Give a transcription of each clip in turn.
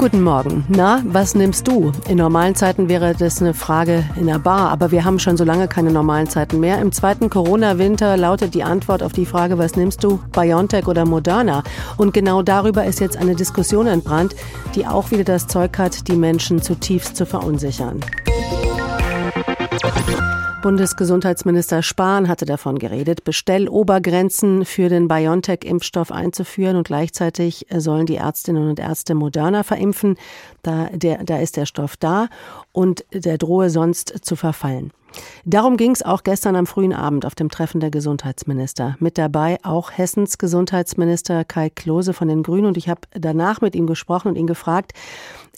Guten Morgen. Na, was nimmst du? In normalen Zeiten wäre das eine Frage in der Bar, aber wir haben schon so lange keine normalen Zeiten mehr. Im zweiten Corona-Winter lautet die Antwort auf die Frage, was nimmst du? BioNTech oder Moderna? Und genau darüber ist jetzt eine Diskussion entbrannt, die auch wieder das Zeug hat, die Menschen zutiefst zu verunsichern. Bundesgesundheitsminister Spahn hatte davon geredet, Bestellobergrenzen für den BioNTech-Impfstoff einzuführen und gleichzeitig sollen die Ärztinnen und Ärzte Moderna verimpfen. Da, der, da ist der Stoff da und der drohe sonst zu verfallen. Darum ging es auch gestern am frühen Abend auf dem Treffen der Gesundheitsminister. Mit dabei auch Hessens Gesundheitsminister Kai Klose von den Grünen. Und ich habe danach mit ihm gesprochen und ihn gefragt,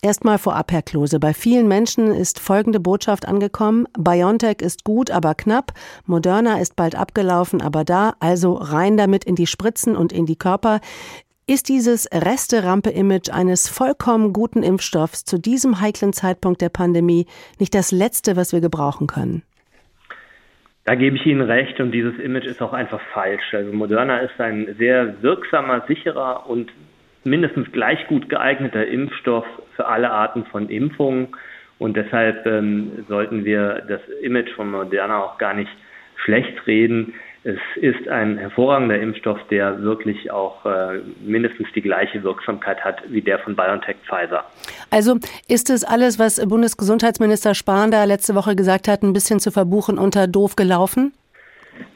Erstmal vorab, Herr Klose. Bei vielen Menschen ist folgende Botschaft angekommen. BioNTech ist gut, aber knapp. Moderna ist bald abgelaufen, aber da. Also rein damit in die Spritzen und in die Körper. Ist dieses Reste-Rampe-Image eines vollkommen guten Impfstoffs zu diesem heiklen Zeitpunkt der Pandemie nicht das Letzte, was wir gebrauchen können? Da gebe ich Ihnen recht und dieses Image ist auch einfach falsch. Also Moderna ist ein sehr wirksamer, sicherer und mindestens gleich gut geeigneter Impfstoff für alle Arten von Impfungen. Und deshalb ähm, sollten wir das Image von Moderna auch gar nicht schlecht reden. Es ist ein hervorragender Impfstoff, der wirklich auch äh, mindestens die gleiche Wirksamkeit hat wie der von BioNTech Pfizer. Also ist es alles, was Bundesgesundheitsminister Spahn da letzte Woche gesagt hat, ein bisschen zu verbuchen unter doof gelaufen?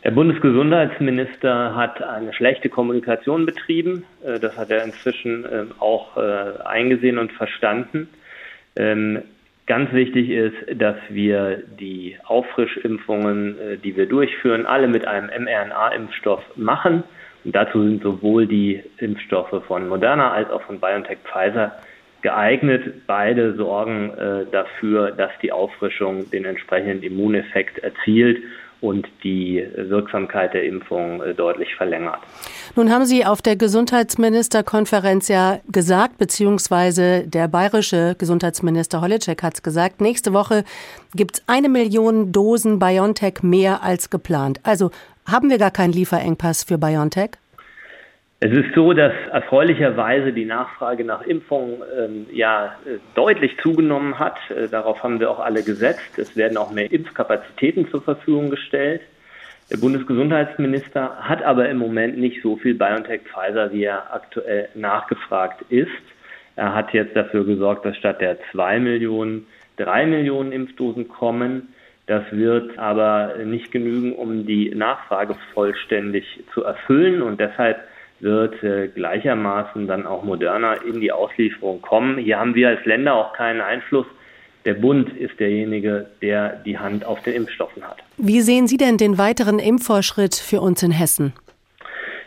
Der Bundesgesundheitsminister hat eine schlechte Kommunikation betrieben. Äh, das hat er inzwischen ähm, auch äh, eingesehen und verstanden. Ganz wichtig ist, dass wir die Auffrischimpfungen, äh, die wir durchführen, alle mit einem mRNA-Impfstoff machen. Und dazu sind sowohl die Impfstoffe von Moderna als auch von BioNTech Pfizer geeignet. Beide sorgen dafür, dass die Auffrischung den entsprechenden Immuneffekt erzielt und die Wirksamkeit der Impfung äh, deutlich verlängert. Nun haben Sie auf der Gesundheitsministerkonferenz ja gesagt, beziehungsweise der bayerische Gesundheitsminister Holitschek hat es gesagt, nächste Woche gibt es eine Million Dosen BioNTech mehr als geplant. Also haben wir gar keinen Lieferengpass für BioNTech? Es ist so, dass erfreulicherweise die Nachfrage nach Impfungen ähm, ja äh, deutlich zugenommen hat. Äh, darauf haben wir auch alle gesetzt. Es werden auch mehr Impfkapazitäten zur Verfügung gestellt. Der Bundesgesundheitsminister hat aber im Moment nicht so viel BioNTech Pfizer, wie er aktuell nachgefragt ist. Er hat jetzt dafür gesorgt, dass statt der zwei Millionen drei Millionen Impfdosen kommen. Das wird aber nicht genügen, um die Nachfrage vollständig zu erfüllen und deshalb wird äh, gleichermaßen dann auch moderner in die Auslieferung kommen. Hier haben wir als Länder auch keinen Einfluss. Der Bund ist derjenige, der die Hand auf den Impfstoffen hat. Wie sehen Sie denn den weiteren Impfvorschritt für uns in Hessen?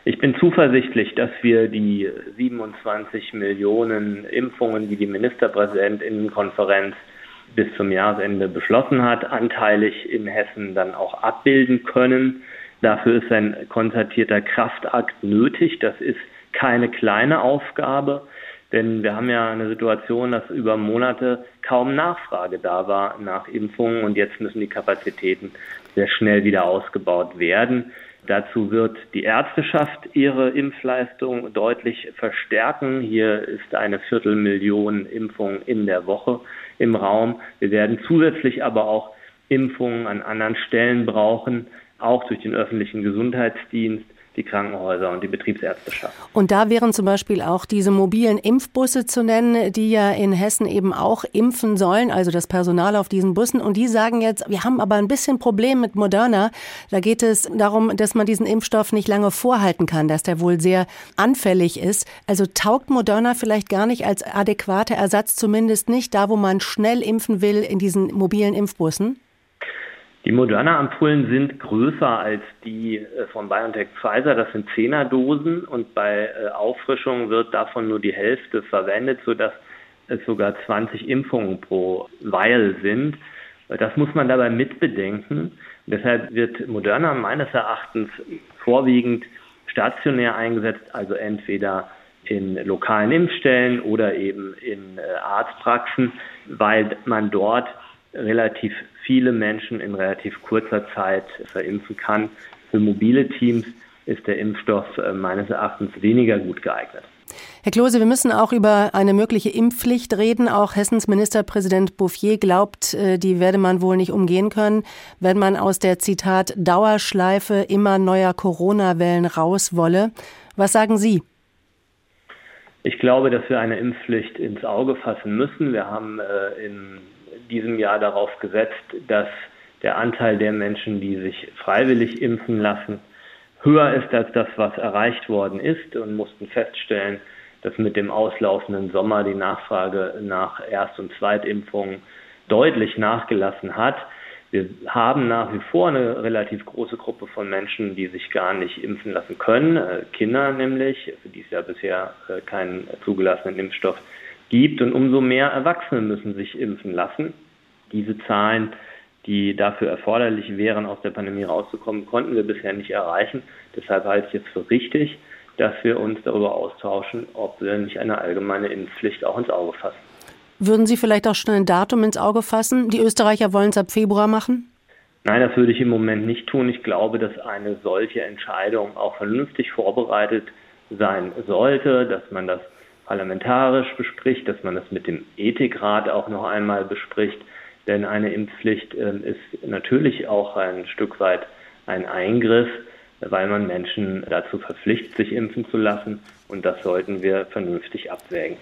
Ich bin zuversichtlich, dass wir die 27 Millionen Impfungen, die die Ministerpräsidentinnenkonferenz bis zum Jahresende beschlossen hat, anteilig in Hessen dann auch abbilden können. Dafür ist ein konzertierter Kraftakt nötig. Das ist keine kleine Aufgabe, denn wir haben ja eine Situation, dass über Monate kaum Nachfrage da war nach Impfungen und jetzt müssen die Kapazitäten sehr schnell wieder ausgebaut werden. Dazu wird die Ärzteschaft ihre Impfleistung deutlich verstärken. Hier ist eine Viertelmillion Impfungen in der Woche im Raum. Wir werden zusätzlich aber auch Impfungen an anderen Stellen brauchen auch durch den öffentlichen Gesundheitsdienst, die Krankenhäuser und die Betriebsärzteschaft. Und da wären zum Beispiel auch diese mobilen Impfbusse zu nennen, die ja in Hessen eben auch impfen sollen, also das Personal auf diesen Bussen. Und die sagen jetzt, wir haben aber ein bisschen Problem mit Moderna. Da geht es darum, dass man diesen Impfstoff nicht lange vorhalten kann, dass der wohl sehr anfällig ist. Also taugt Moderna vielleicht gar nicht als adäquater Ersatz, zumindest nicht da, wo man schnell impfen will, in diesen mobilen Impfbussen? Die Moderna-Ampullen sind größer als die äh, von BioNTech Pfizer. Das sind Zehnerdosen und bei äh, Auffrischung wird davon nur die Hälfte verwendet, sodass es sogar 20 Impfungen pro Vial sind. Das muss man dabei mitbedenken. deshalb wird Moderna meines Erachtens vorwiegend stationär eingesetzt, also entweder in lokalen Impfstellen oder eben in äh, Arztpraxen, weil man dort relativ viele Menschen in relativ kurzer Zeit verimpfen kann. Für mobile Teams ist der Impfstoff äh, meines Erachtens weniger gut geeignet. Herr Klose, wir müssen auch über eine mögliche Impfpflicht reden. Auch Hessens Ministerpräsident Bouffier glaubt, äh, die werde man wohl nicht umgehen können, wenn man aus der Zitat Dauerschleife immer neuer Corona-Wellen raus wolle. Was sagen Sie? Ich glaube, dass wir eine Impfpflicht ins Auge fassen müssen. Wir haben äh, in diesem Jahr darauf gesetzt, dass der Anteil der Menschen, die sich freiwillig impfen lassen, höher ist als das, was erreicht worden ist und mussten feststellen, dass mit dem auslaufenden Sommer die Nachfrage nach Erst- und Zweitimpfungen deutlich nachgelassen hat. Wir haben nach wie vor eine relativ große Gruppe von Menschen, die sich gar nicht impfen lassen können, äh, Kinder nämlich, für die es ja bisher äh, keinen zugelassenen Impfstoff gibt. Und umso mehr Erwachsene müssen sich impfen lassen. Diese Zahlen, die dafür erforderlich wären, aus der Pandemie rauszukommen, konnten wir bisher nicht erreichen. Deshalb halte ich es für richtig, dass wir uns darüber austauschen, ob wir nicht eine allgemeine Impfpflicht auch ins Auge fassen. Würden Sie vielleicht auch schon ein Datum ins Auge fassen? Die Österreicher wollen es ab Februar machen? Nein, das würde ich im Moment nicht tun. Ich glaube, dass eine solche Entscheidung auch vernünftig vorbereitet sein sollte, dass man das parlamentarisch bespricht, dass man das mit dem Ethikrat auch noch einmal bespricht. Denn eine Impfpflicht äh, ist natürlich auch ein Stück weit ein Eingriff weil man Menschen dazu verpflichtet, sich impfen zu lassen. Und das sollten wir vernünftig abwägen.